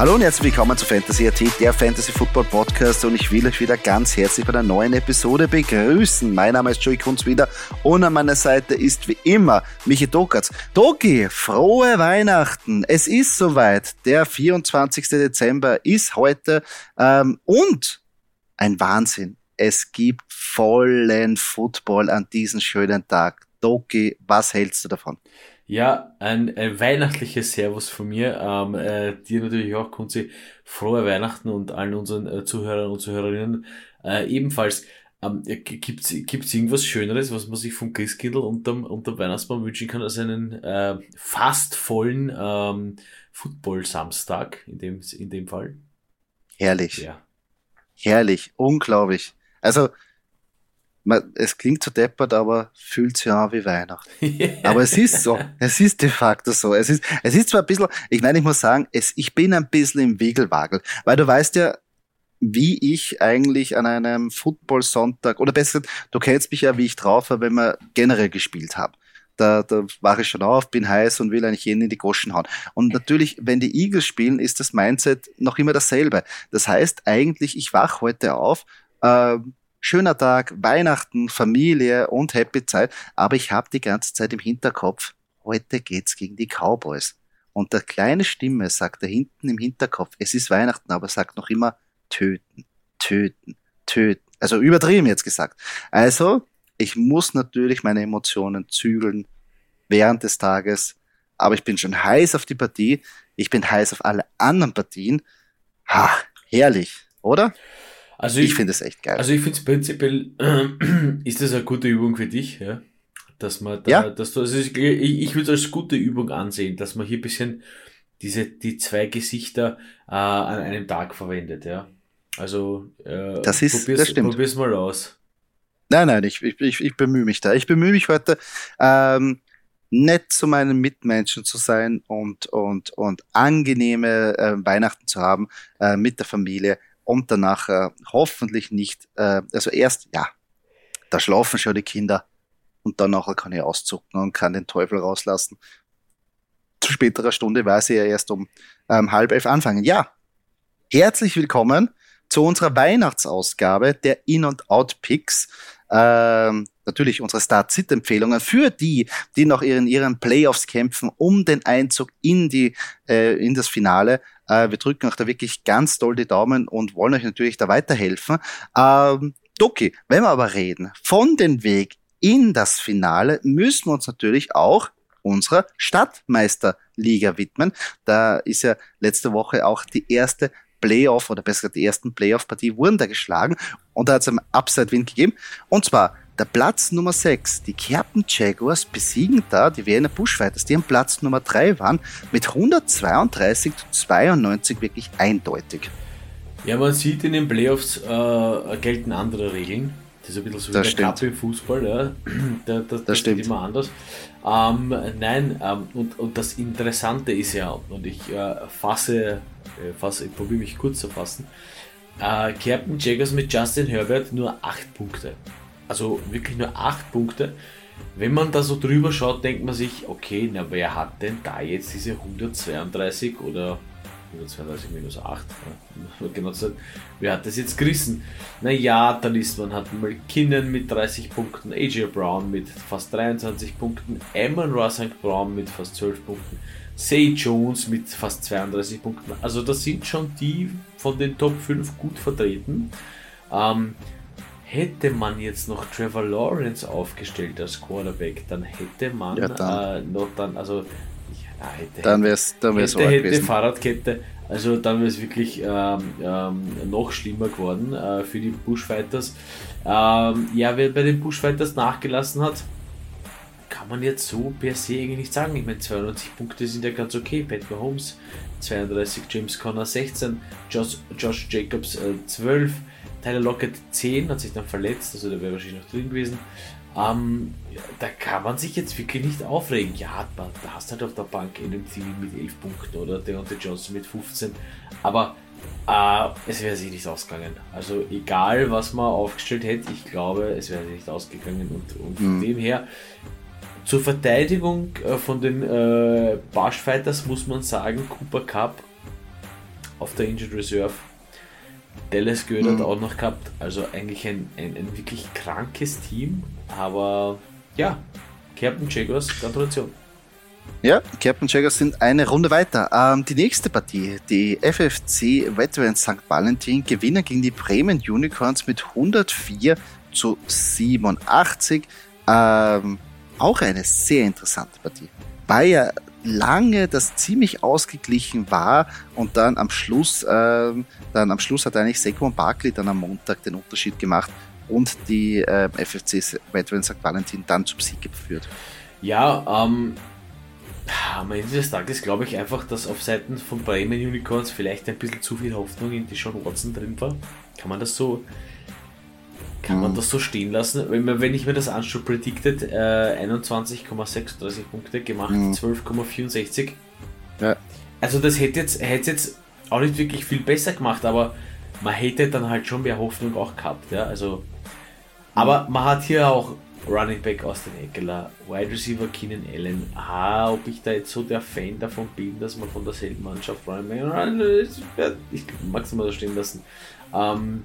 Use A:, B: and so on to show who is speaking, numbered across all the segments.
A: Hallo und herzlich willkommen zu Fantasy AT, der Fantasy Football Podcast und ich will euch wieder ganz herzlich bei einer neuen Episode begrüßen. Mein Name ist Joey Kunz wieder und an meiner Seite ist wie immer Michi Dokatz. Doki, frohe Weihnachten! Es ist soweit, der 24. Dezember ist heute ähm, und ein Wahnsinn. Es gibt vollen Football an diesem schönen Tag. Doki, was hältst du davon?
B: Ja, ein, ein weihnachtliches Servus von mir. Ähm, äh, dir natürlich auch, Kunzi, frohe Weihnachten und allen unseren äh, Zuhörern und Zuhörerinnen äh, ebenfalls. Ähm, gibt's gibt's irgendwas Schöneres, was man sich vom Christkindl unterm, unterm Weihnachtsbaum wünschen kann, als einen äh, fast vollen ähm, Football-Samstag in dem, in dem Fall?
A: Herrlich. Ja. Herrlich, unglaublich. Also, man, es klingt so deppert, aber fühlt sich an wie Weihnachten. aber es ist so. Es ist de facto so. Es ist, es ist zwar ein bisschen, ich meine, ich muss sagen, es, ich bin ein bisschen im Wiegelwagel, weil du weißt ja, wie ich eigentlich an einem Football-Sonntag, oder besser, du kennst mich ja, wie ich drauf war, wenn wir generell gespielt haben. Da, da war ich schon auf, bin heiß und will eigentlich jeden in die Goschen hauen. Und natürlich, wenn die Eagles spielen, ist das Mindset noch immer dasselbe. Das heißt eigentlich, ich wach heute auf, äh, schöner Tag, Weihnachten, Familie und Happy Zeit, aber ich habe die ganze Zeit im Hinterkopf, heute geht's gegen die Cowboys. Und der kleine Stimme sagt da hinten im Hinterkopf, es ist Weihnachten, aber sagt noch immer töten, töten, töten. Also übertrieben jetzt gesagt. Also, ich muss natürlich meine Emotionen zügeln während des Tages, aber ich bin schon heiß auf die Partie. Ich bin heiß auf alle anderen Partien. Ha, herrlich, oder?
B: Also ich, ich finde es echt geil. Also ich finde es prinzipiell, äh, ist das eine gute Übung für dich, ja? Dass man da, ja. dass du, also ich, ich würde es als gute Übung ansehen, dass man hier ein bisschen diese, die zwei Gesichter äh, an einem Tag verwendet, ja. Also
A: äh, das ist, probier's, das stimmt.
B: probier's mal aus.
A: Nein, nein, ich, ich, ich, bemühe mich da. Ich bemühe mich heute, ähm, nett zu meinen Mitmenschen zu sein und, und, und angenehme äh, Weihnachten zu haben äh, mit der Familie und danach äh, hoffentlich nicht, äh, also erst, ja, da schlafen schon die Kinder und dann nachher kann ich auszucken und kann den Teufel rauslassen. Zu späterer Stunde weiß ich ja erst um ähm, halb elf anfangen. Ja, herzlich willkommen zu unserer Weihnachtsausgabe der In- und Out-Picks. Ähm, natürlich unsere Start-Sit-Empfehlungen für die, die noch in ihren Playoffs kämpfen, um den Einzug in die äh, in das Finale. Äh, wir drücken euch da wirklich ganz doll die Daumen und wollen euch natürlich da weiterhelfen. Ähm, Doki, wenn wir aber reden von den Weg in das Finale, müssen wir uns natürlich auch unserer Stadtmeisterliga widmen. Da ist ja letzte Woche auch die erste Playoff oder besser gesagt die ersten Playoff-Partie wurden da geschlagen und da hat es einen Upside-Win gegeben. Und zwar der Platz Nummer 6, die Kerpen Jaguars besiegen da die Wiener Bushfighters, die am Platz Nummer 3 waren, mit 132 zu 92 wirklich eindeutig.
B: Ja, man sieht in den Playoffs äh, gelten andere Regeln. Das ist ein bisschen so das wie der Cup im Fußball, ja. da, das, das stimmt. immer anders. Ähm, nein, ähm, und, und das Interessante ist ja, und ich äh, fasse äh, fass, ich probiere mich kurz zu fassen. Äh, Captain Jaggers mit Justin Herbert nur 8 Punkte. Also wirklich nur 8 Punkte. Wenn man da so drüber schaut, denkt man sich, okay, na wer hat denn da jetzt diese 132 oder 132 minus 8, ja, genau gesagt, wer hat das jetzt gerissen? Naja, da liest man, hat McKinnon mit 30 Punkten, AJ Brown mit fast 23 Punkten, Eamon Ross Brown mit fast 12 Punkten, Say Jones mit fast 32 Punkten. Also das sind schon die von den Top 5 gut vertreten. Ähm, hätte man jetzt noch Trevor Lawrence aufgestellt als Quarterback, dann hätte man ja, dann. Äh, noch dann, also ja, hätte,
A: dann wäre es dann
B: wär's hätte, hätte Fahrradkette, also dann wäre es wirklich ähm, ähm, noch schlimmer geworden äh, für die Bushfighters. Ähm, ja, wer bei den Bushfighters nachgelassen hat, kann man jetzt so per se eigentlich nicht sagen. Ich meine, 92 Punkte sind ja ganz okay. Pat Mahomes 32, James Conner 16, Josh, Josh Jacobs äh, 12, Tyler Lockett 10, hat sich dann verletzt, also der wäre wahrscheinlich noch drin gewesen. Ähm, da kann man sich jetzt wirklich nicht aufregen. Ja, da hast du halt auf der Bank NMT mit 11 Punkten oder Deontay Johnson mit 15. Aber äh, es wäre sich nicht ausgegangen. Also egal, was man aufgestellt hätte, ich glaube, es wäre sich nicht ausgegangen. Und, und von mhm. dem her zur Verteidigung äh, von den äh, Bushfighters muss man sagen, Cooper Cup auf der Injured Reserve. Dallas gehört mhm. auch noch gehabt. Also eigentlich ein, ein, ein, wirklich krankes Team. Aber ja, Captain Jaguars, Gratulation.
A: Ja, Captain Jaguars sind eine Runde weiter. Ähm, die nächste Partie, die FFC Veterans St. Valentin gewinnen gegen die Bremen Unicorns mit 104 zu 87. Ähm, auch eine sehr interessante Partie. Ja lange das ziemlich ausgeglichen war und dann am Schluss, ähm, dann am Schluss hat eigentlich Saquon Barkley dann am Montag den Unterschied gemacht und die äh, FFC Veteran St. Valentin dann zum Sieg geführt.
B: Ja, ähm, am Ende des Tages glaube ich einfach, dass auf Seiten von Bremen Unicorns vielleicht ein bisschen zu viel Hoffnung in die Sean Watson drin war. Kann man das so kann mhm. man das so stehen lassen? Wenn, ich mir das anschaue, predicted äh, 21,36 Punkte gemacht, mhm. 12,64. Ja. Also das hätte jetzt, hätte jetzt auch nicht wirklich viel besser gemacht, aber man hätte dann halt schon mehr Hoffnung auch gehabt. Ja? Also, aber man hat hier auch Running Back aus den Eckler, Wide Receiver Keenan Allen. Ah, ob ich da jetzt so der Fan davon bin, dass man von derselben Mannschaft Running Back. Ich mag es mal so stehen lassen. Ähm,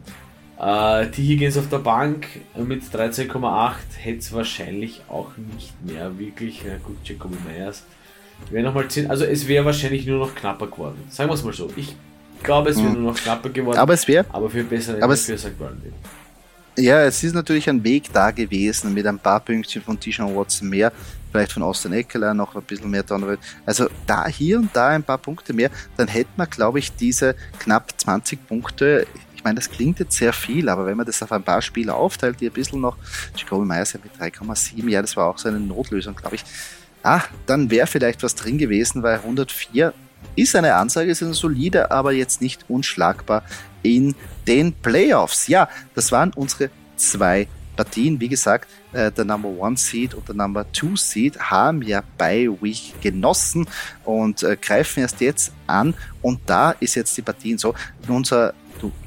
B: äh, die Higgins auf der Bank mit 13,8 hätte es wahrscheinlich auch nicht mehr wirklich. Na gut, Jacoby Myers wäre nochmal 10. Also es wäre wahrscheinlich nur noch knapper geworden. Sagen wir es mal so. Ich glaube, es wäre mhm. nur noch knapper geworden.
A: Aber es wäre.
B: Aber für bessere
A: aber es, für St. Brandon. Ja, es ist natürlich ein Weg da gewesen mit ein paar Pünktchen von Tishan Watson mehr, vielleicht von Austin Eckler noch ein bisschen mehr Donovan. Also da hier und da ein paar Punkte mehr, dann hätte man, glaube ich, diese knapp 20 Punkte meine, das klingt jetzt sehr viel, aber wenn man das auf ein paar Spieler aufteilt, die ein bisschen noch, Jacoby Myers ja mit 3,7, ja, das war auch so eine Notlösung, glaube ich. Ah, dann wäre vielleicht was drin gewesen, weil 104 ist eine Ansage, ist eine solide, aber jetzt nicht unschlagbar in den Playoffs. Ja, das waren unsere zwei Partien. Wie gesagt, äh, der Number One Seed und der Number Two Seed haben ja bei Week genossen und äh, greifen erst jetzt an. Und da ist jetzt die Partien so. Unser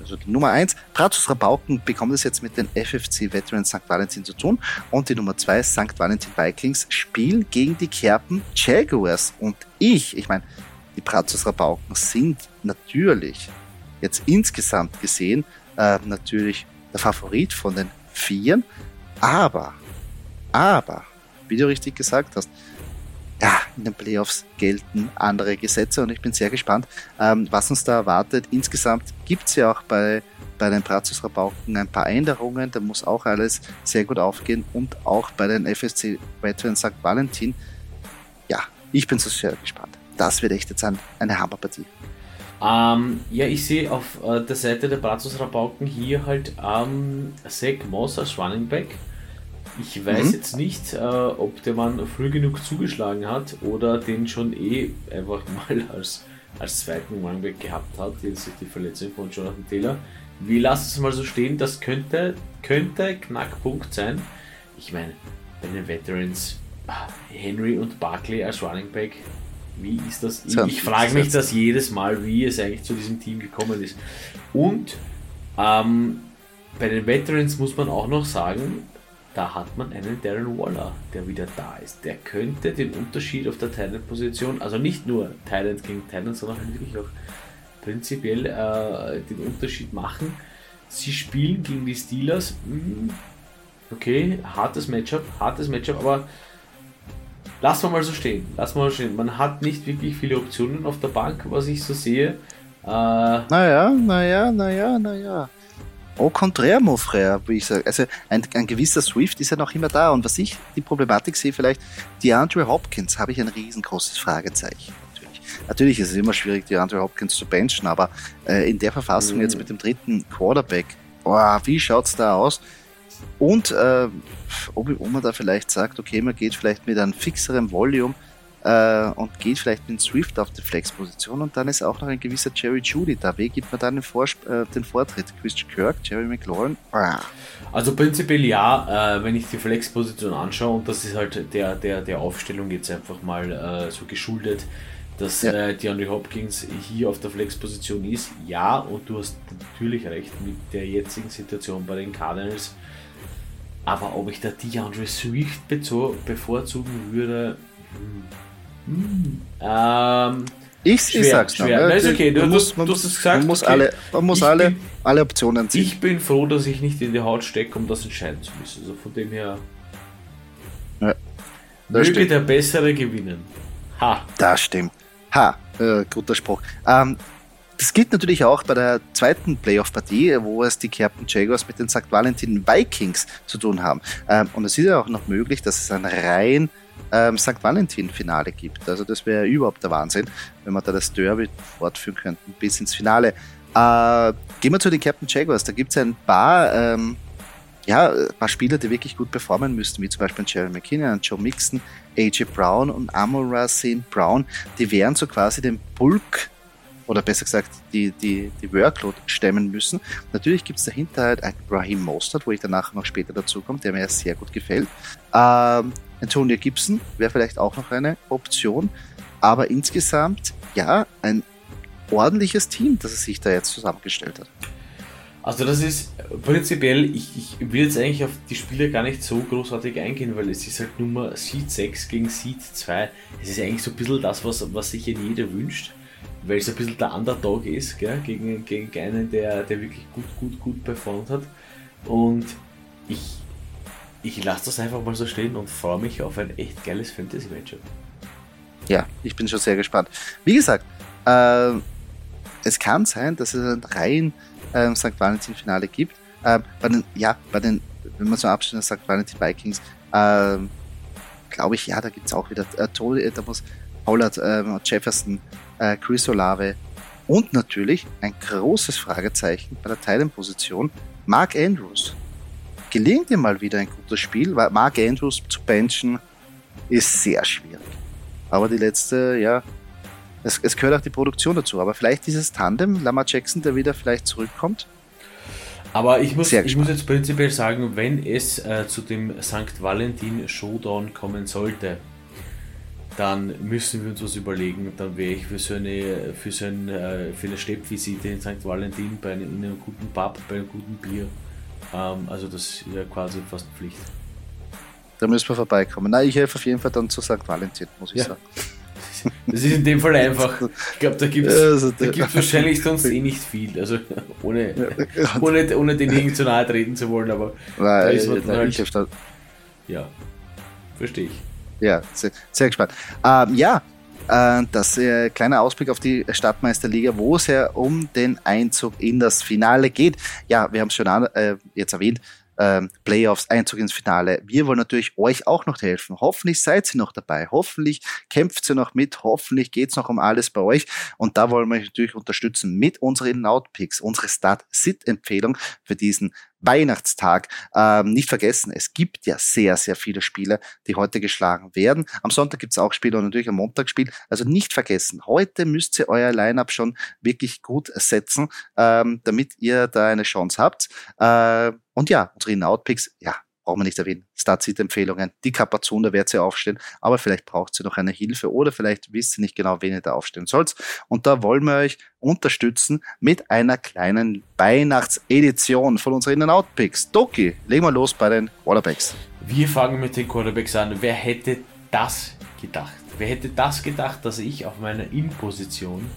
A: also die Nummer 1, Brazos Rabauken bekommt es jetzt mit den FFC Veterans St. Valentin zu tun. Und die Nummer 2, St. Valentin Vikings, spielen gegen die Kerpen Jaguars. Und ich, ich meine, die Brazos Rabauken sind natürlich jetzt insgesamt gesehen äh, natürlich der Favorit von den Vieren. Aber, aber, wie du richtig gesagt hast, ja, in den Playoffs gelten andere Gesetze und ich bin sehr gespannt, ähm, was uns da erwartet. Insgesamt gibt es ja auch bei, bei den Brazos Rabauken ein paar Änderungen, da muss auch alles sehr gut aufgehen und auch bei den FSC Veterans St. Valentin. Ja, ich bin so sehr gespannt. Das wird echt jetzt ein, eine Hammerpartie.
B: Ähm, ja, ich sehe auf äh, der Seite der Brazos Rabauken hier halt ähm, Zach Moss als Running Back ich weiß mhm. jetzt nicht, äh, ob der Mann früh genug zugeschlagen hat oder den schon eh einfach mal als, als zweiten Runback gehabt hat, jetzt die Verletzung von Jonathan Taylor. Wir lassen es mal so stehen, das könnte, könnte Knackpunkt sein. Ich meine, bei den Veterans ah, Henry und Barkley als Running Back, wie ist das? Ich, ich frage mich das jedes Mal, wie es eigentlich zu diesem Team gekommen ist. Und ähm, bei den Veterans muss man auch noch sagen, da hat man einen Darren Waller, der wieder da ist. Der könnte den Unterschied auf der Thailand-Position, also nicht nur Thailand gegen Thailand, sondern halt wirklich auch prinzipiell äh, den Unterschied machen. Sie spielen gegen die Steelers. Hm, okay, hartes Matchup, hartes Matchup, aber lassen wir mal so stehen. Lassen wir mal stehen. Man hat nicht wirklich viele Optionen auf der Bank, was ich so sehe.
A: Äh, naja, naja, naja, naja. Au contraire, mon frère, wie ich sage. Also ein, ein, gewisser Swift ist ja noch immer da. Und was ich die Problematik sehe, vielleicht, die Andrew Hopkins, habe ich ein riesengroßes Fragezeichen. Natürlich. Natürlich ist es immer schwierig, die Andrew Hopkins zu benchen, aber äh, in der Verfassung mhm. jetzt mit dem dritten Quarterback, oh, wie schaut's da aus? Und äh, ob, ob man da vielleicht sagt, okay, man geht vielleicht mit einem fixeren Volume äh, und geht vielleicht mit Swift auf die Flex-Position und dann ist auch noch ein gewisser Jerry Judy da. Wie gibt man dann den, Vorsp äh, den Vortritt? Christian Kirk, Jerry McLaurin? Ah.
B: Also prinzipiell ja, äh, wenn ich die Flex-Position anschaue und das ist halt der, der, der Aufstellung jetzt einfach mal äh, so geschuldet, dass ja. äh, DeAndre Hopkins hier auf der Flex-Position ist. Ja, und du hast natürlich recht mit der jetzigen Situation bei den Cardinals. Aber ob ich da DeAndre Swift bevorzugen würde, hm. Ähm,
A: Ich, schwer, ich sag's
B: schwer. noch. Ne? Nein, ist okay, du, man muss, man, du hast es gesagt.
A: Man muss
B: okay.
A: alle, man muss alle, bin, alle Optionen
B: ziehen. Ich bin froh, dass ich nicht in die Haut stecke, um das entscheiden zu müssen. Also von dem her. Ja, möge stimmt. der Bessere gewinnen.
A: Ha. Das stimmt. Ha, äh, guter Spruch. Ähm, das gilt natürlich auch bei der zweiten Playoff-Partie, wo es die Captain Jaguars mit den St. Valentin Vikings zu tun haben. Ähm, und es ist ja auch noch möglich, dass es ein rein ähm, St. Valentin-Finale gibt. Also das wäre überhaupt der Wahnsinn, wenn wir da das Derby fortführen könnten bis ins Finale. Äh, gehen wir zu den Captain Jaguars. Da gibt es ein paar, ähm, ja, paar Spieler, die wirklich gut performen müssten, wie zum Beispiel Jerry McKinnon, Joe Mixon, AJ Brown und Amora St. Brown. Die wären so quasi den Bulk oder besser gesagt die, die, die Workload stemmen müssen. Natürlich gibt es dahinter halt einen Raheem Mostert, wo ich danach noch später dazu komme, der mir sehr gut gefällt. Ähm, Antonio Gibson wäre vielleicht auch noch eine Option. Aber insgesamt, ja, ein ordentliches Team, das er sich da jetzt zusammengestellt hat.
B: Also das ist prinzipiell, ich, ich will jetzt eigentlich auf die Spiele gar nicht so großartig eingehen, weil es ist halt Nummer Seed 6 gegen Seed 2. Es ist eigentlich so ein bisschen das, was, was sich jeder wünscht, weil es ein bisschen der Underdog ist, gell? Gegen, gegen einen, der, der wirklich gut, gut, gut performt hat. Und ich, ich lasse das einfach mal so stehen und freue mich auf ein echt geiles Fantasy-Matchup.
A: Ja, ich bin schon sehr gespannt. Wie gesagt, äh, es kann sein, dass es ein rein äh, St. Valentin-Finale gibt. Äh, bei den, ja, bei den, wenn man so abstellt, St. Valentin Vikings, äh, glaube ich, ja, da gibt es auch wieder äh, äh, da muss Pollard, äh, Jefferson, äh, Chris Olave und natürlich ein großes Fragezeichen bei der Teilenposition, Mark Andrews gelingt dir mal wieder ein gutes Spiel, weil Mark Andrews zu benchen ist sehr schwierig. Aber die letzte, ja, es, es gehört auch die Produktion dazu. Aber vielleicht dieses Tandem, Lama Jackson, der wieder vielleicht zurückkommt.
B: Aber ich muss, ich muss jetzt prinzipiell sagen, wenn es äh, zu dem St. Valentin Showdown kommen sollte, dann müssen wir uns was überlegen. Dann wäre ich für so eine, für so ein, äh, für eine Steppvisite in St. Valentin bei einem, in einem guten Pub, bei einem guten Bier ähm, also das ist ja quasi fast Pflicht.
A: Da müssen wir vorbeikommen. Nein, ich helfe auf jeden Fall dann zu St. Valentin, muss ich ja. sagen.
B: Das ist in dem Fall einfach. Ich glaube, da gibt es also, wahrscheinlich sonst eh nicht viel. Also ohne, ohne, ohne den irgendwie zu nahe treten zu wollen, aber
A: Nein, da ist man nein, halt,
B: Ja, verstehe ich.
A: Ja, sehr, sehr gespannt. Ähm, ja, äh, das äh, kleiner Ausblick auf die Stadtmeisterliga, wo es ja um den Einzug in das Finale geht. Ja, wir haben es schon an, äh, jetzt erwähnt, ähm, Playoffs, Einzug ins Finale. Wir wollen natürlich euch auch noch helfen. Hoffentlich seid ihr noch dabei. Hoffentlich kämpft ihr noch mit. Hoffentlich geht's noch um alles bei euch. Und da wollen wir euch natürlich unterstützen mit unseren Outpicks, unsere Start-Sit-Empfehlung für diesen Weihnachtstag. Ähm, nicht vergessen, es gibt ja sehr, sehr viele Spiele, die heute geschlagen werden. Am Sonntag gibt's auch Spiele und natürlich am Montag Spiel. Also nicht vergessen, heute müsst ihr euer Lineup schon wirklich gut setzen, ähm, damit ihr da eine Chance habt. Äh, und ja, unsere In-Out-Picks, ja, brauchen wir nicht erwähnen. Start-Sit-Empfehlungen, die Kapazon, da wird sie aufstehen, aber vielleicht braucht sie noch eine Hilfe oder vielleicht wisst ihr nicht genau, wen ihr da aufstellen sollt. Und da wollen wir euch unterstützen mit einer kleinen Weihnachtsedition von unseren In-Out-Picks. Doki, legen wir los bei den Quarterbacks.
B: Wir fangen mit den Quarterbacks an. Wer hätte das gedacht? Wer hätte das gedacht, dass ich auf meiner In-Position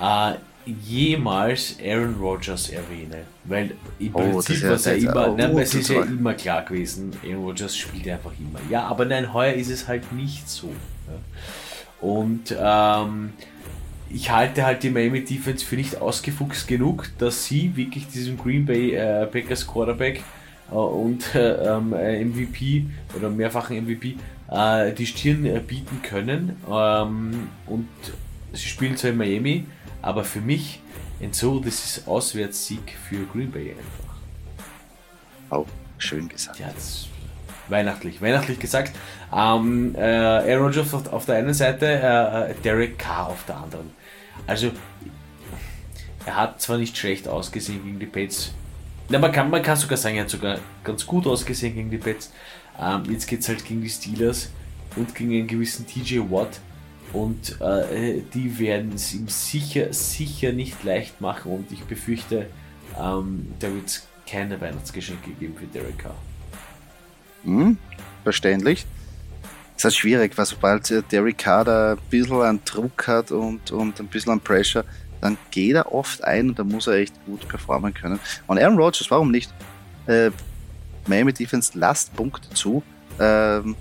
B: äh, jemals Aaron Rodgers erwähne. Weil im oh, Prinzip war es ja immer, nein, es ist ja immer klar gewesen, Aaron Rodgers spielt einfach immer. Ja, aber nein, heuer ist es halt nicht so. Und ähm, ich halte halt die Miami Defense für nicht ausgefuchst genug, dass sie wirklich diesem Green Bay äh, Packers Quarterback äh, und äh, MVP oder mehrfachen MVP äh, die Stirn äh, bieten können. Ähm, und sie spielen zwar in Miami, aber für mich das ist Auswärtssieg für Green Bay einfach.
A: Oh, schön gesagt.
B: Ja, weihnachtlich, weihnachtlich gesagt. Ähm, äh, Aaron Rodgers auf, auf, der einen Seite, äh, äh, Derek Carr auf der anderen. Also, er hat zwar nicht schlecht ausgesehen gegen die Pets. Na, man kann, man kann sogar sagen, er hat sogar ganz gut ausgesehen gegen die Pets. Ähm, jetzt geht es halt gegen die Steelers und gegen einen gewissen TJ Watt. Und äh, die werden es ihm sicher, sicher nicht leicht machen und ich befürchte, ähm, da wird es keine Weihnachtsgeschenke geben für Derek Carr.
A: Hm, verständlich. ist halt schwierig, weil sobald Derek Carr ein bisschen an Druck hat und, und ein bisschen an Pressure, dann geht er oft ein und da muss er echt gut performen können. Und Aaron Rodgers, warum nicht? Äh, Miami Defense lasst Punkte zu. Ähm,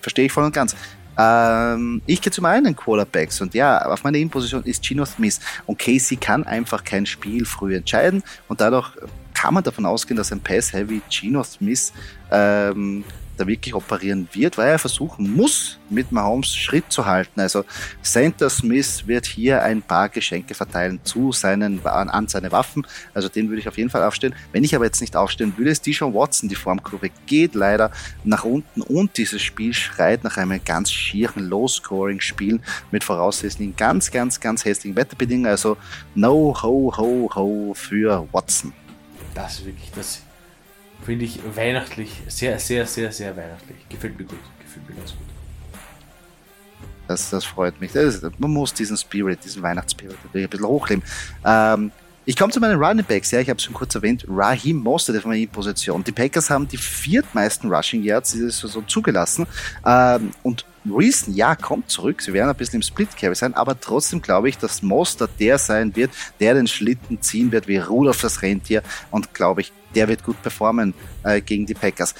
A: verstehe ich voll und ganz. Ähm, ich gehe zu meinen Quarterbacks und ja, auf meiner Innenposition ist Gino Smith und Casey kann einfach kein Spiel früh entscheiden und dadurch kann man davon ausgehen, dass ein Pass-Heavy Gino Smith ähm, da wirklich operieren wird, weil er versuchen muss, mit Mahomes Schritt zu halten. Also Santa Smith wird hier ein paar Geschenke verteilen zu seinen, an seine Waffen. Also den würde ich auf jeden Fall aufstellen. Wenn ich aber jetzt nicht aufstellen würde, ist Dijon Watson. Die Formkurve geht leider nach unten und dieses Spiel schreit nach einem ganz schieren Low-Scoring-Spiel mit voraussichtlichen ganz, ganz, ganz hässlichen Wetterbedingungen. Also no ho ho ho für Watson.
B: Das ist wirklich das Finde ich weihnachtlich, sehr, sehr, sehr, sehr weihnachtlich. Gefällt mir gut, gefällt mir ganz gut.
A: Das, das freut mich. Das, man muss diesen Spirit, diesen Weihnachtsspirit ein bisschen hochleben. Ähm, ich komme zu meinen Running Backs. Ja, ich habe es schon kurz erwähnt. Raheem Mostert auf meiner Position. Die Packers haben die viertmeisten Rushing Yards dieses Saison zugelassen. Ähm, und Reason, ja, kommt zurück. Sie werden ein bisschen im Split Carry sein, aber trotzdem glaube ich, dass Mostert der sein wird, der den Schlitten ziehen wird wie Rudolf das Rentier. Und glaube ich, der wird gut performen äh, gegen die Packers.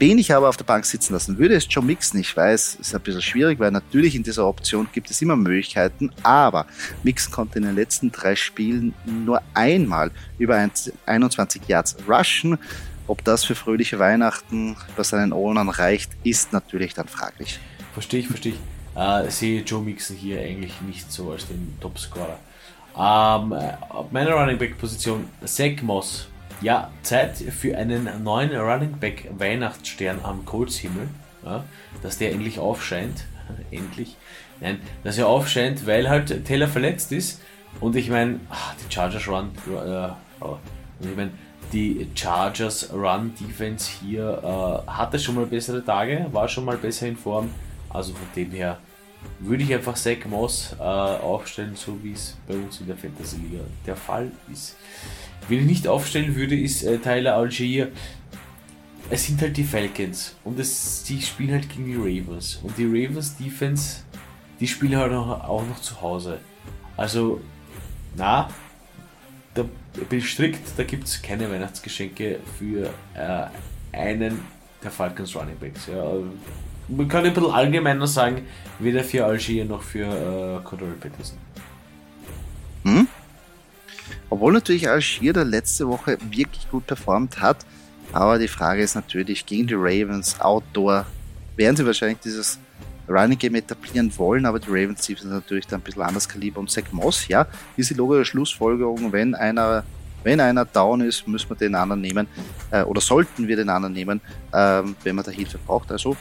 A: Wen ich aber auf der Bank sitzen lassen würde, ist Joe Mixon. Ich weiß, ist ein bisschen schwierig, weil natürlich in dieser Option gibt es immer Möglichkeiten, aber Mixon konnte in den letzten drei Spielen nur einmal über 21 Yards rushen. Ob das für fröhliche Weihnachten bei seinen Ownern reicht, ist natürlich dann fraglich.
B: Verstehe ich, verstehe ich. Äh, sehe Joe Mixon hier eigentlich nicht so als den Topscorer. Ähm, auf meiner Running Back Position Zach Moss ja, Zeit für einen neuen Running Back Weihnachtsstern am Colts-Himmel. Ja, dass der endlich aufscheint. endlich. Nein, dass er aufscheint, weil halt Taylor verletzt ist. Und ich meine, ah, die Chargers Run. Äh, oh, ich meine, die Chargers Run Defense hier äh, hatte schon mal bessere Tage, war schon mal besser in Form. Also von dem her würde ich einfach Zach Moss äh, aufstellen, so wie es bei uns in der Fantasy Liga der Fall ist. Wen ich nicht aufstellen würde, ist äh, Tyler Algier. Es sind halt die Falcons und es, die spielen halt gegen die Ravens. Und die Ravens Defense, die spielen halt auch, noch zu Hause. Also, na, da bin ich strikt, da gibt es keine Weihnachtsgeschenke für äh, einen der Falcons Running Backs. Ja. Man kann ein bisschen allgemeiner sagen, weder für Algier noch für äh, Cordero Peterson.
A: Hm? Obwohl natürlich Algier der letzte Woche wirklich gut performt hat. Aber die Frage ist natürlich, gegen die Ravens Outdoor werden sie wahrscheinlich dieses Running Game etablieren wollen, aber die Ravens sind natürlich dann ein bisschen anders Kaliber und Zach Moss, ja, ist die logische Schlussfolgerung, wenn einer, wenn einer down ist, müssen wir den anderen nehmen, äh, oder sollten wir den anderen nehmen, ähm, wenn man da Hilfe braucht. Also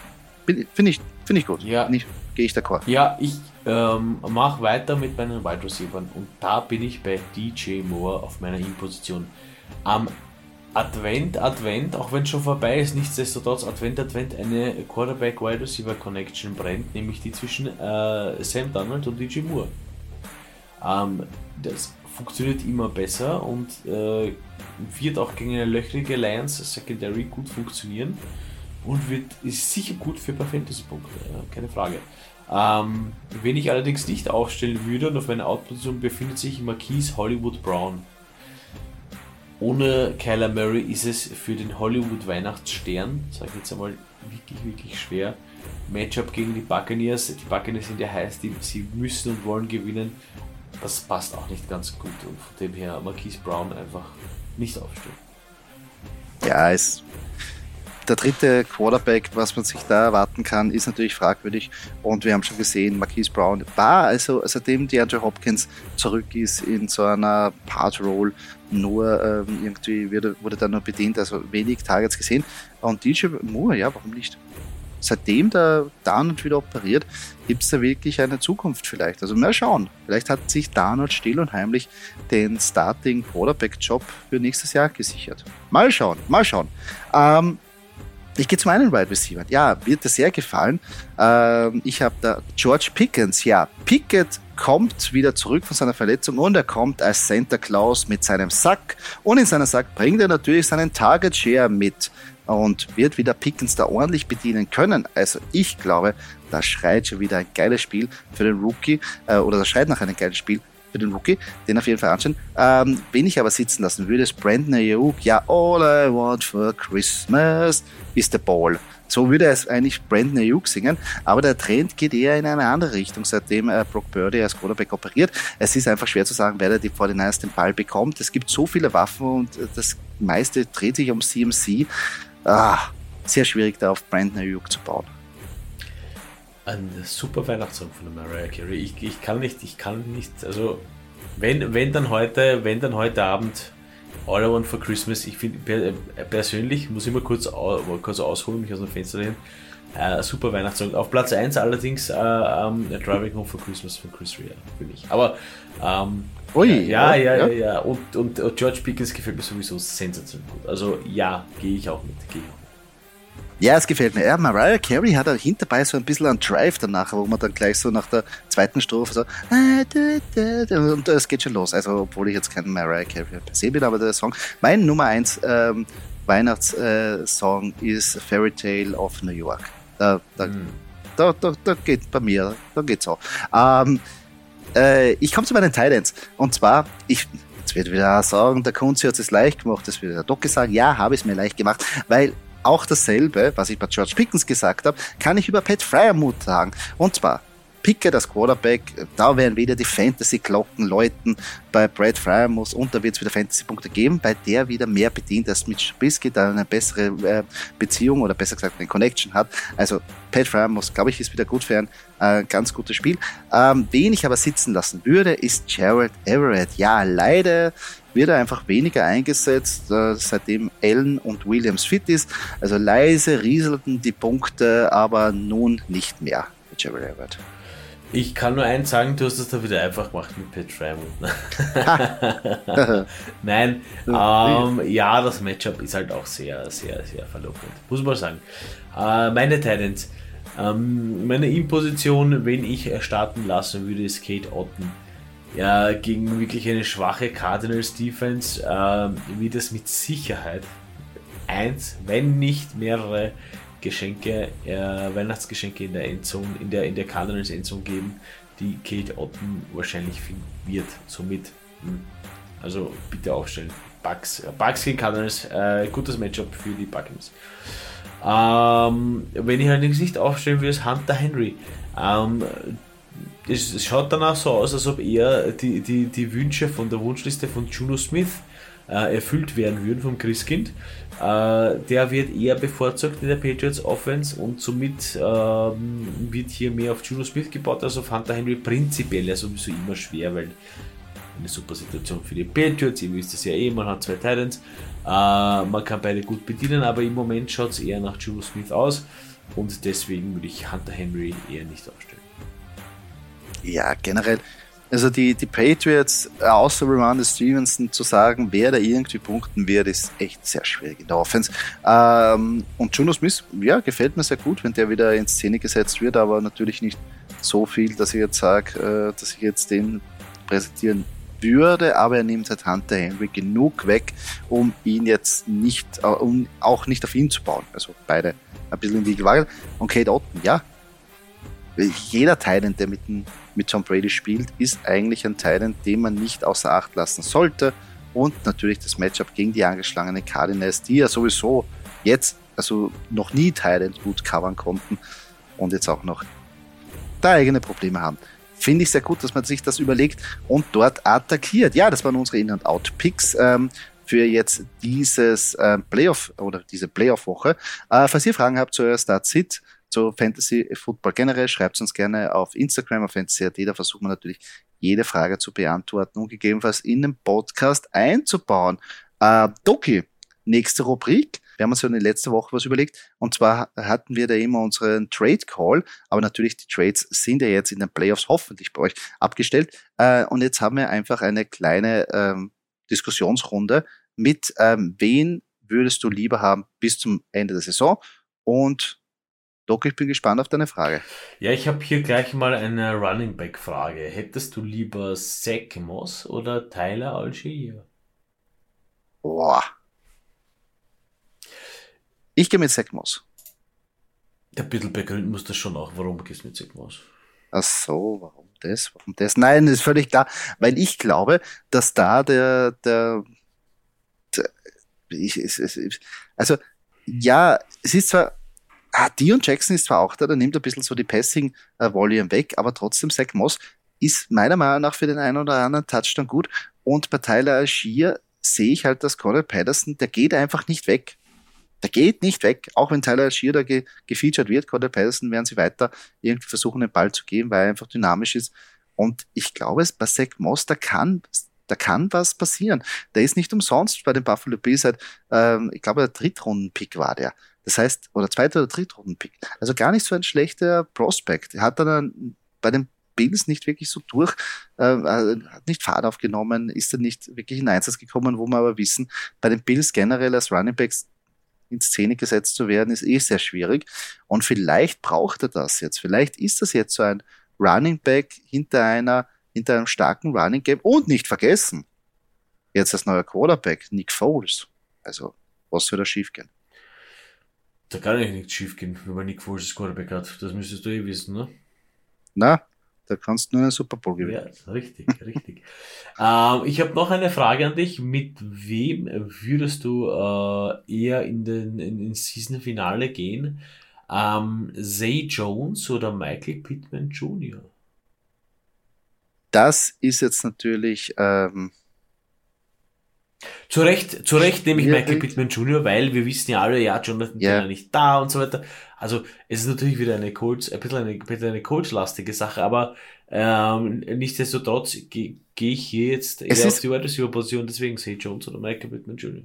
A: finde ich, find ich gut.
B: Ja.
A: Gehe ich d'accord.
B: Ja, ich ähm, mache weiter mit meinen Wide Receivers und da bin ich bei DJ Moore auf meiner In-Position. Am Advent, Advent, auch wenn es schon vorbei ist, nichtsdestotrotz Advent, Advent eine Quarterback-Wide Receiver Connection brennt, nämlich die zwischen äh, Sam Donald und DJ Moore. Ähm, das funktioniert immer besser und äh, wird auch gegen eine löchrige Lions Secondary gut funktionieren und wird, ist sicher gut für ein paar Fantasy-Punkte, keine Frage. Ähm, wen ich allerdings nicht aufstellen würde und auf meiner Outposition befindet sich Marquise Hollywood Brown. Ohne Kyler Murray ist es für den Hollywood Weihnachtsstern, sage ich jetzt einmal, wirklich, wirklich schwer. Matchup gegen die Buccaneers. Die Buccaneers sind ja heiß, die, sie müssen und wollen gewinnen. Das passt auch nicht ganz gut und von dem her Marquise Brown einfach nicht aufstellen.
A: Ja, es der dritte Quarterback, was man sich da erwarten kann, ist natürlich fragwürdig. Und wir haben schon gesehen, Marquise Brown war also, seitdem DeAndre Hopkins zurück ist in so einer Part-Roll, nur ähm, irgendwie wurde, wurde da nur bedient, also wenig Targets gesehen. Und DJ Moore, ja, warum nicht? Seitdem der Darnold wieder operiert, gibt es da wirklich eine Zukunft vielleicht. Also mal schauen. Vielleicht hat sich Darnold still und heimlich den Starting Quarterback Job für nächstes Jahr gesichert. Mal schauen, mal schauen. Ähm, ich gehe zum einen Wide Receiver. Ja, wird dir sehr gefallen. Ähm, ich habe da George Pickens. Ja, Pickett kommt wieder zurück von seiner Verletzung und er kommt als Santa Claus mit seinem Sack. Und in seinem Sack bringt er natürlich seinen Target Share mit. und wird wieder Pickens da ordentlich bedienen können. Also ich glaube, da schreit schon wieder ein geiles Spiel für den Rookie äh, oder das schreit nach einem geilen Spiel für den Rookie, den auf jeden Fall anschauen. Ähm, wen ich aber sitzen lassen würde, ist Brandon Ayuk. Ja, all I want for Christmas is the ball. So würde es eigentlich Brandon Ayuk singen, aber der Trend geht eher in eine andere Richtung, seitdem äh, Brock Purdy als Quarterback operiert. Es ist einfach schwer zu sagen, wer da die 49ers den Ball bekommt. Es gibt so viele Waffen und äh, das meiste dreht sich um CMC. Ah, sehr schwierig, da auf Brandon Ayuk zu bauen.
B: Ein super Weihnachtssong von Mariah Carey. Ich, ich kann nicht, ich kann nicht, also wenn, wenn dann heute, wenn dann heute Abend All I Want for Christmas, ich finde per, persönlich, muss ich mal kurz, mal kurz ausholen, mich aus dem Fenster lehnen, äh, super Weihnachtssong. Auf Platz 1 allerdings äh, um, Driving Home for Christmas von Chris Rea, finde ich. Aber ähm, Ui, ja, ja, ja, ja, ja. Und, und, und George Pickens gefällt mir sowieso sensationell gut. Also ja, gehe ich auch mit. Gehe ich auch
A: ja, es gefällt mir. Ja, Mariah Carey hat auch hinterbei so ein bisschen einen Drive danach, wo man dann gleich so nach der zweiten Strophe so und es geht schon los. Also, obwohl ich jetzt kein Mariah Carey per se bin, aber der Song, mein Nummer 1 ähm, Weihnachtssong ist Fairy Tale of New York. Da, da, hm. da, da, da, geht bei mir, da geht's auch. Ähm, äh, ich komme zu meinen Titans. Und zwar, ich, jetzt wird wieder sagen, der Kunzi hat es leicht gemacht, das wird der Doc sagen, ja, habe ich es mir leicht gemacht, weil auch dasselbe, was ich bei George Pickens gesagt habe, kann ich über Pat Fryermuth sagen. Und zwar, Pickett das Quarterback, da werden wieder die Fantasy-Glocken läuten bei Brad Fryermuth und da wird es wieder Fantasy-Punkte geben, bei der wieder mehr bedient als mit Trubisky, da eine bessere äh, Beziehung oder besser gesagt eine Connection hat. Also Pat Fryermuth, glaube ich, ist wieder gut für ein äh, ganz gutes Spiel. Ähm, wen ich aber sitzen lassen würde, ist Jared Everett. Ja, leider wird er einfach weniger eingesetzt, äh, seitdem Allen und Williams fit ist. Also leise rieselten die Punkte, aber nun nicht mehr mit Jerry Everett.
B: Ich kann nur eins sagen, du hast es da wieder einfach gemacht mit Pat Fryermuth. Nein, ähm, ja, das Matchup ist halt auch sehr, sehr, sehr verlockend. Muss man sagen. Äh, meine Titans. Ähm, meine In-Position, wenn ich starten lassen würde, ist Kate Otten ja, gegen wirklich eine schwache Cardinals Defense äh, wird es mit Sicherheit eins, wenn nicht mehrere Geschenke, äh, Weihnachtsgeschenke in der Endzone, in der, in der Cardinals Endzone geben, die Kate Otten wahrscheinlich finden wird. Somit. Hm, also bitte aufstellen. Bugs, äh, Bugs gegen Cardinals, äh, gutes Matchup für die Buccaneers. Ähm, wenn ich allerdings nicht aufstellen würde, ist Hunter Henry. Ähm, es schaut danach so aus, als ob eher die, die, die Wünsche von der Wunschliste von Juno Smith äh, erfüllt werden würden vom Christkind. Äh, der wird eher bevorzugt in der Patriots Offense und somit äh, wird hier mehr auf Juno Smith gebaut als auf Hunter Henry. Prinzipiell ja sowieso immer schwer, weil eine super Situation für die Patriots. Ihr wisst es ja eh, man hat zwei Titans. Äh, man kann beide gut bedienen, aber im Moment schaut es eher nach Juno Smith aus und deswegen würde ich Hunter Henry eher nicht aufstellen
A: ja, generell, also die, die Patriots, außer Ramondre Stevenson zu sagen, wer da irgendwie punkten wird, ist echt sehr schwierig in der Offense. Ähm, und Juno Smith, ja, gefällt mir sehr gut, wenn der wieder in Szene gesetzt wird, aber natürlich nicht so viel, dass ich jetzt sage, äh, dass ich jetzt den präsentieren würde, aber er nimmt halt Hunter Henry genug weg, um ihn jetzt nicht, äh, um auch nicht auf ihn zu bauen. Also beide ein bisschen in die Waage. Und Kate Otten, ja, jeder Teil, der mit dem mit Tom Brady spielt, ist eigentlich ein Titan, den man nicht außer Acht lassen sollte. Und natürlich das Matchup gegen die angeschlagenen Cardinals, die ja sowieso jetzt, also noch nie Titan gut covern konnten und jetzt auch noch da eigene Probleme haben. Finde ich sehr gut, dass man sich das überlegt und dort attackiert. Ja, das waren unsere In- und Out-Picks. Ähm, für jetzt dieses äh, Playoff oder diese Playoff-Woche. Äh, falls ihr Fragen habt zu eurer Start-Sit, zu Fantasy Football generell, schreibt uns gerne auf Instagram, auf Fantasy.at, da versuchen wir natürlich jede Frage zu beantworten und gegebenenfalls in den Podcast einzubauen. Äh, Doki, nächste Rubrik. Wir haben uns ja in der letzten Woche was überlegt. Und zwar hatten wir da immer unseren Trade Call. Aber natürlich, die Trades sind ja jetzt in den Playoffs hoffentlich bei euch abgestellt. Äh, und jetzt haben wir einfach eine kleine ähm, Diskussionsrunde mit, ähm, wen würdest du lieber haben bis zum Ende der Saison? Und Doc, ich bin gespannt auf deine Frage.
B: Ja, ich habe hier gleich mal eine Running Back Frage. Hättest du lieber Zach Moss oder Tyler Algier?
A: Boah. Ich gehe mit Zach Moss.
B: Ein bisschen begründen muss das schon auch, warum gehst du mit Zach Moss?
A: Ach so, warum das? Warum das? Nein, das ist völlig klar, weil ich glaube, dass da der, der, der ich, es, es, also ja, es ist zwar, ah, Dion Jackson ist zwar auch da, der nimmt ein bisschen so die Passing-Volume weg, aber trotzdem Zach Moss ist meiner Meinung nach für den einen oder anderen Touchdown gut und bei Tyler Algier sehe ich halt, dass Conor Patterson, der geht einfach nicht weg. Der geht nicht weg, auch wenn Tyler Algier da ge gefeatured wird. Conor Patterson werden sie weiter irgendwie versuchen, den Ball zu geben, weil er einfach dynamisch ist. Und ich glaube, bei Zach Moss, da kann, da kann was passieren. Der ist nicht umsonst bei den Buffalo Bills seit, ähm, ich glaube, der Drittrunden-Pick war der. Das heißt, oder zweiter oder Drittrunden-Pick. Also gar nicht so ein schlechter Prospect. Er hat dann bei den Bills nicht wirklich so durch, äh, hat nicht Fahrt aufgenommen, ist dann nicht wirklich in Einsatz gekommen, wo wir aber wissen, bei den Bills generell als Running Backs in Szene gesetzt zu werden, ist eh sehr schwierig. Und vielleicht braucht er das jetzt. Vielleicht ist das jetzt so ein Running Back hinter einer, hinter einem starken Running Game und nicht vergessen, jetzt als neuer Quarterback, Nick Foles. Also, was soll da schief gehen?
B: Da kann eigentlich nichts schief gehen, wenn man Nick Foles als Quarterback hat. Das müsstest du eh wissen, ne?
A: Na, da kannst du nur einen Super Bowl gewinnen.
B: Ja, richtig, richtig. ähm, ich habe noch eine Frage an dich. Mit wem würdest du äh, eher in den in, in Season-Finale gehen? Ähm, Zay Jones oder Michael Pittman Jr.?
A: Das ist jetzt natürlich ähm,
B: zu Recht, zu Recht nehme ich Michael Pittman Jr., weil wir wissen ja alle, ja, Jonathan ja. Taylor nicht da und so weiter. Also es ist natürlich wieder eine Colts, ein bisschen eine, ein bisschen eine Colts-lastige Sache, aber ähm, nichtsdestotrotz gehe geh ich hier jetzt eher auf die Wide Receiver Position, deswegen sehe Jones oder Michael Pittman Jr.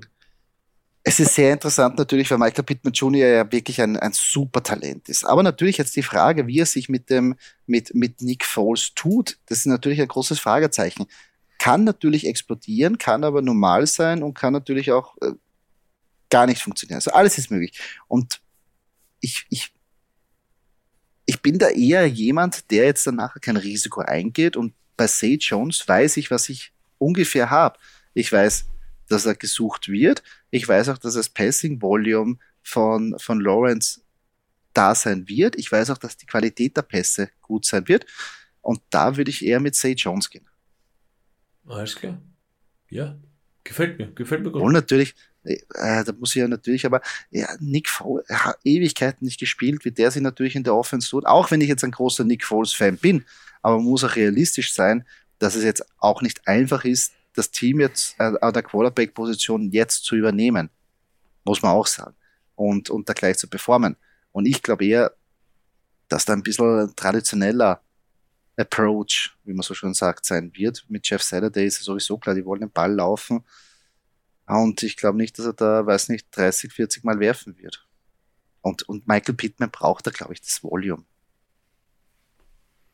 A: Es ist sehr interessant natürlich, weil Michael Pittman Jr. ja wirklich ein, ein super Talent ist. Aber natürlich jetzt die Frage, wie er sich mit dem, mit, mit Nick Foles tut, das ist natürlich ein großes Fragezeichen kann natürlich explodieren, kann aber normal sein und kann natürlich auch äh, gar nicht funktionieren. Also alles ist möglich. Und ich, ich, ich bin da eher jemand, der jetzt dann nachher kein Risiko eingeht und bei Say Jones weiß ich, was ich ungefähr habe. Ich weiß, dass er gesucht wird. Ich weiß auch, dass das Passing Volume von, von Lawrence da sein wird. Ich weiß auch, dass die Qualität der Pässe gut sein wird. Und da würde ich eher mit Say Jones gehen.
B: Alles klar. Ja, gefällt mir, gefällt mir gut.
A: Und natürlich, äh, da muss ich ja natürlich, aber ja, Nick Foles, hat Ewigkeiten nicht gespielt, wie der sich natürlich in der Offense tut, auch wenn ich jetzt ein großer Nick Foles-Fan bin, aber man muss auch realistisch sein, dass es jetzt auch nicht einfach ist, das Team jetzt äh, an der Quarterback-Position jetzt zu übernehmen. Muss man auch sagen. Und, und da gleich zu performen. Und ich glaube eher, dass da ein bisschen traditioneller Approach, wie man so schon sagt, sein wird. Mit Jeff Saturday ist es sowieso klar, die wollen den Ball laufen. Und ich glaube nicht, dass er da, weiß nicht, 30, 40 Mal werfen wird. Und, und Michael Pittman braucht da, glaube ich, das Volume.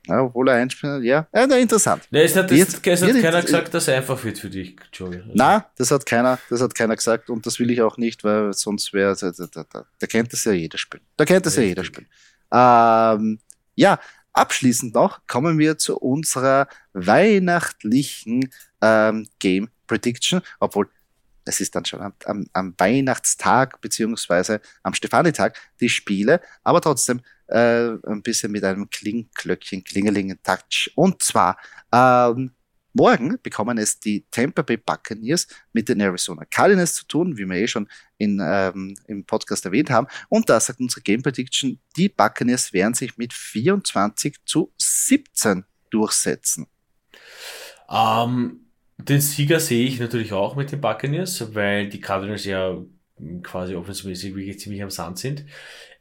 A: Ja, obwohl er einspielt, ja, ja interessant.
B: Nee, es hat, jetzt, es hat keiner gesagt, dass er einfach wird für dich, Joey. Also.
A: Na, das hat keiner, das hat keiner gesagt und das will ich auch nicht, weil sonst wäre, da, da, da, da kennt das ja jeder Spiel. Da kennt das Richtig. ja jeder Spiel. Ähm, ja, Abschließend noch kommen wir zu unserer weihnachtlichen ähm, Game Prediction, obwohl es ist dann schon am, am, am Weihnachtstag beziehungsweise am Stefanitag die Spiele, aber trotzdem äh, ein bisschen mit einem Klingklöckchen, Klingelingen Touch. Und zwar ähm, Morgen bekommen es die Tampa Bay Buccaneers mit den Arizona Cardinals zu tun, wie wir eh schon in, ähm, im Podcast erwähnt haben. Und da sagt unsere Game Prediction, die Buccaneers werden sich mit 24 zu 17 durchsetzen.
B: Ähm, den Sieger sehe ich natürlich auch mit den Buccaneers, weil die Cardinals ja quasi offensivmäßig wirklich ziemlich am Sand sind.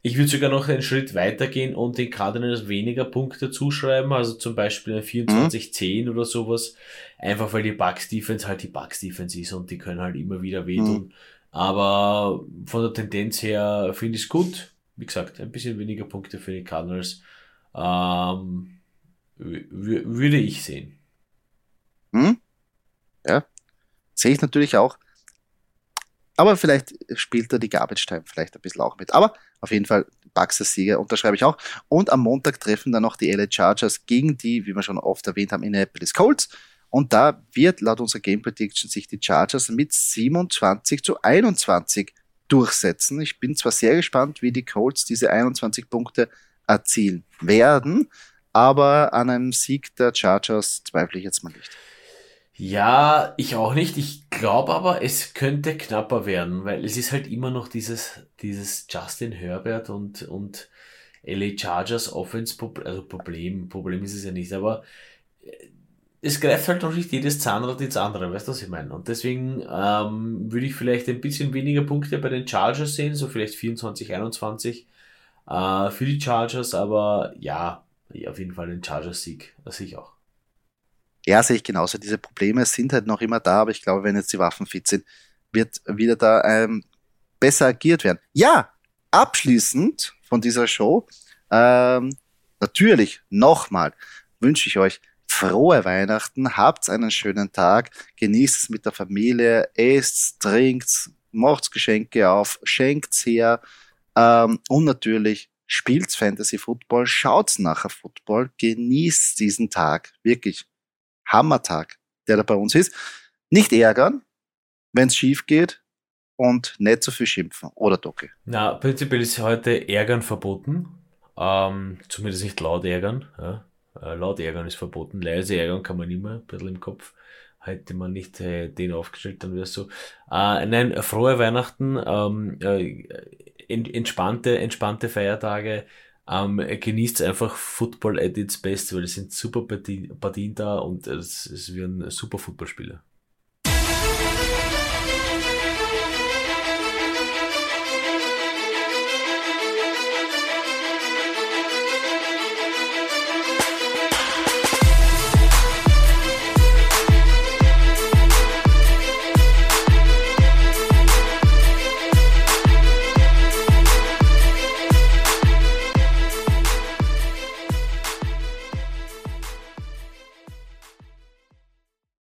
B: Ich würde sogar noch einen Schritt weiter gehen und den Cardinals weniger Punkte zuschreiben, also zum Beispiel ein 24-10 mhm. oder sowas. Einfach weil die Bucks Defense halt die Bucks Defense ist und die können halt immer wieder wehtun. Mhm. Aber von der Tendenz her finde ich es gut. Wie gesagt, ein bisschen weniger Punkte für die Cardinals. Ähm, würde ich sehen.
A: Mhm. Ja, sehe ich natürlich auch. Aber vielleicht spielt er die Garbage Time vielleicht ein bisschen auch mit. Aber auf jeden Fall Bucks als Sieger unterschreibe ich auch. Und am Montag treffen dann noch die LA Chargers gegen die, wie wir schon oft erwähnt haben, Indianapolis Colts. Und da wird laut unserer Game Prediction sich die Chargers mit 27 zu 21 durchsetzen. Ich bin zwar sehr gespannt, wie die Colts diese 21 Punkte erzielen werden, aber an einem Sieg der Chargers zweifle ich jetzt mal nicht.
B: Ja, ich auch nicht. Ich glaube aber, es könnte knapper werden, weil es ist halt immer noch dieses, dieses Justin Herbert und, und LA Chargers Offense, also Problem, Problem ist es ja nicht, aber äh, es greift halt noch nicht jedes Zahnrad ins andere, weißt du, was ich meine? Und deswegen ähm, würde ich vielleicht ein bisschen weniger Punkte bei den Chargers sehen, so vielleicht 24, 21 äh, für die Chargers, aber ja, auf jeden Fall den Chargers-Sieg, das sehe ich auch.
A: Ja, sehe ich genauso. Diese Probleme sind halt noch immer da, aber ich glaube, wenn jetzt die Waffen fit sind, wird wieder da ähm, besser agiert werden. Ja, abschließend von dieser Show, ähm, natürlich nochmal wünsche ich euch frohe Weihnachten, habt einen schönen Tag, genießt es mit der Familie, esst, trinkt, macht Geschenke auf, schenkt her ähm, und natürlich spielt Fantasy Football, schaut nachher Football, genießt diesen Tag, wirklich Hammertag, der da bei uns ist. Nicht ärgern, wenn es schief geht und nicht so viel schimpfen, oder Docke?
B: Na, prinzipiell ist heute Ärgern verboten, ähm, zumindest nicht laut ärgern. Ja. Äh, laut ärgern ist verboten, leise ärgern kann man immer, ein bisschen im Kopf. Hätte man nicht äh, den aufgestellt, dann wäre es so. Äh, nein, frohe Weihnachten, ähm, äh, entspannte, entspannte Feiertage. Ähm, genießt einfach Football at its best, weil es sind super Partien, da und es, es werden super Footballspieler.